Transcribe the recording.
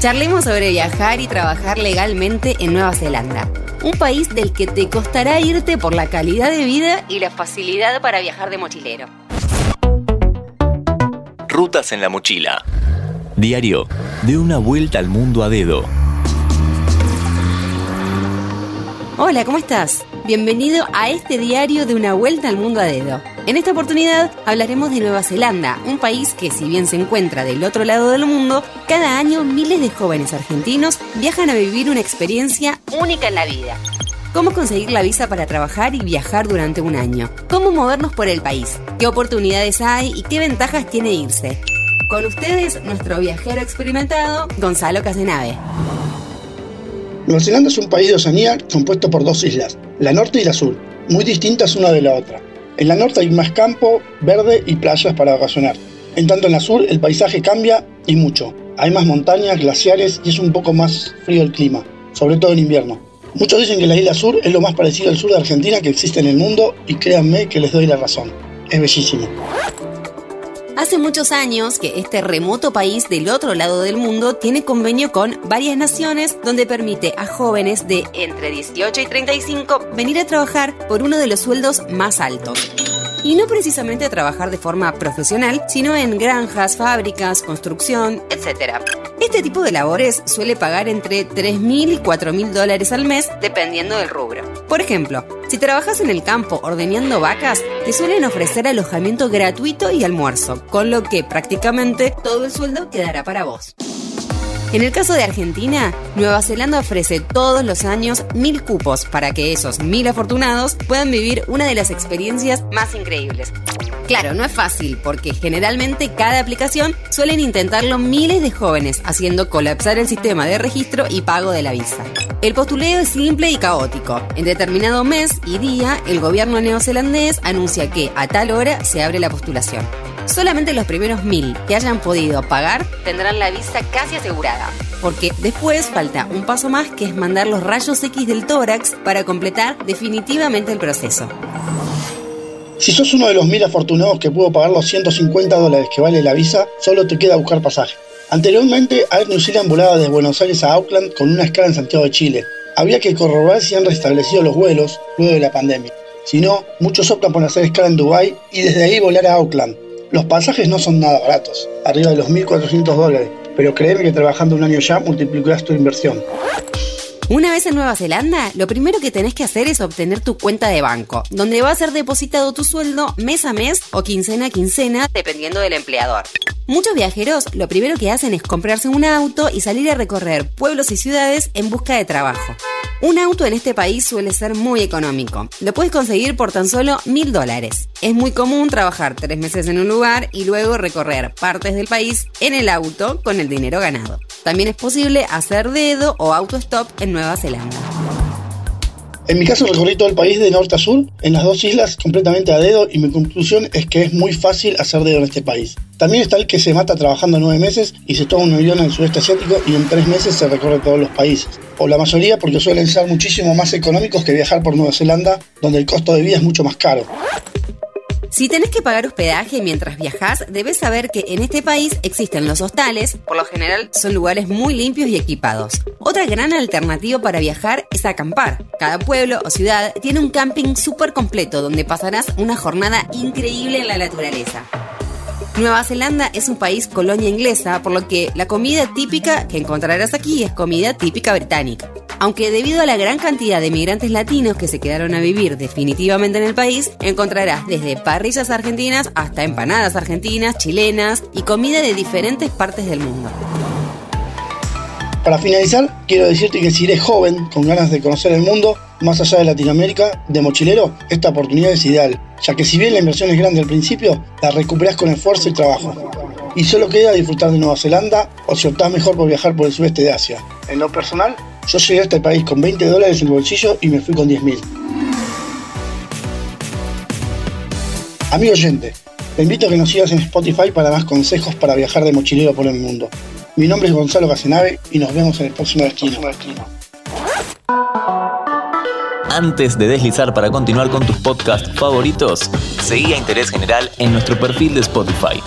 Charlemos sobre viajar y trabajar legalmente en Nueva Zelanda, un país del que te costará irte por la calidad de vida y la facilidad para viajar de mochilero. Rutas en la mochila. Diario de una vuelta al mundo a dedo. Hola, ¿cómo estás? Bienvenido a este diario de una vuelta al mundo a dedo. En esta oportunidad hablaremos de Nueva Zelanda, un país que si bien se encuentra del otro lado del mundo, cada año miles de jóvenes argentinos viajan a vivir una experiencia única en la vida. ¿Cómo conseguir la visa para trabajar y viajar durante un año? ¿Cómo movernos por el país? ¿Qué oportunidades hay y qué ventajas tiene irse? Con ustedes, nuestro viajero experimentado, Gonzalo Casenave. Nueva Zelanda es un país de Oceanía compuesto por dos islas, la norte y la sur, muy distintas una de la otra. En la norte hay más campo, verde y playas para vacacionar. En tanto en la sur el paisaje cambia y mucho. Hay más montañas, glaciares y es un poco más frío el clima, sobre todo en invierno. Muchos dicen que la isla sur es lo más parecido al sur de Argentina que existe en el mundo y créanme que les doy la razón. Es bellísimo. Hace muchos años que este remoto país del otro lado del mundo tiene convenio con varias naciones donde permite a jóvenes de entre 18 y 35 venir a trabajar por uno de los sueldos más altos. Y no precisamente a trabajar de forma profesional, sino en granjas, fábricas, construcción, etc. Este tipo de labores suele pagar entre 3.000 y 4.000 dólares al mes dependiendo del rubro. Por ejemplo, si trabajas en el campo ordeñando vacas, te suelen ofrecer alojamiento gratuito y almuerzo, con lo que prácticamente todo el sueldo quedará para vos. En el caso de Argentina, Nueva Zelanda ofrece todos los años mil cupos para que esos mil afortunados puedan vivir una de las experiencias más increíbles. Claro, no es fácil porque generalmente cada aplicación suelen intentarlo miles de jóvenes haciendo colapsar el sistema de registro y pago de la visa. El postuleo es simple y caótico. En determinado mes y día, el gobierno neozelandés anuncia que a tal hora se abre la postulación. Solamente los primeros mil que hayan podido pagar tendrán la visa casi asegurada, porque después falta un paso más que es mandar los rayos X del tórax para completar definitivamente el proceso. Si sos uno de los mil afortunados que pudo pagar los 150 dólares que vale la visa, solo te queda buscar pasaje. Anteriormente, Air New Zealand volaba desde Buenos Aires a Auckland con una escala en Santiago de Chile. Había que corroborar si han restablecido los vuelos luego de la pandemia. Si no, muchos optan por hacer escala en Dubái y desde ahí volar a Auckland. Los pasajes no son nada baratos, arriba de los 1.400 dólares, pero créeme que trabajando un año ya multiplicas tu inversión. Una vez en Nueva Zelanda, lo primero que tenés que hacer es obtener tu cuenta de banco, donde va a ser depositado tu sueldo mes a mes o quincena a quincena, dependiendo del empleador. Muchos viajeros lo primero que hacen es comprarse un auto y salir a recorrer pueblos y ciudades en busca de trabajo. Un auto en este país suele ser muy económico. Lo puedes conseguir por tan solo mil dólares. Es muy común trabajar tres meses en un lugar y luego recorrer partes del país en el auto con el dinero ganado. También es posible hacer dedo o auto-stop en Nueva Zelanda. En mi caso recorrí todo el país de norte a sur, en las dos islas completamente a dedo y mi conclusión es que es muy fácil hacer dedo en este país. También está el que se mata trabajando nueve meses y se toma un avión en el sudeste asiático y en tres meses se recorre todos los países. O la mayoría porque suelen ser muchísimo más económicos que viajar por Nueva Zelanda, donde el costo de vida es mucho más caro. Si tenés que pagar hospedaje mientras viajas, debes saber que en este país existen los hostales, por lo general son lugares muy limpios y equipados. Otra gran alternativa para viajar es acampar. Cada pueblo o ciudad tiene un camping súper completo donde pasarás una jornada increíble en la naturaleza. Nueva Zelanda es un país colonia inglesa, por lo que la comida típica que encontrarás aquí es comida típica británica. Aunque debido a la gran cantidad de migrantes latinos que se quedaron a vivir definitivamente en el país, encontrarás desde parrillas argentinas hasta empanadas argentinas, chilenas y comida de diferentes partes del mundo. Para finalizar, quiero decirte que si eres joven, con ganas de conocer el mundo, más allá de Latinoamérica, de mochilero, esta oportunidad es ideal, ya que si bien la inversión es grande al principio, la recuperas con esfuerzo y trabajo. Y solo queda disfrutar de Nueva Zelanda o si optás mejor por viajar por el sudeste de Asia. En lo personal, yo llegué a este país con 20 dólares en el bolsillo y me fui con 10 mil. Amigo oyente, te invito a que nos sigas en Spotify para más consejos para viajar de mochilero por el mundo. Mi nombre es Gonzalo Casenave y nos vemos en el próximo destino. Antes de deslizar para continuar con tus podcasts favoritos, seguí a Interés General en nuestro perfil de Spotify.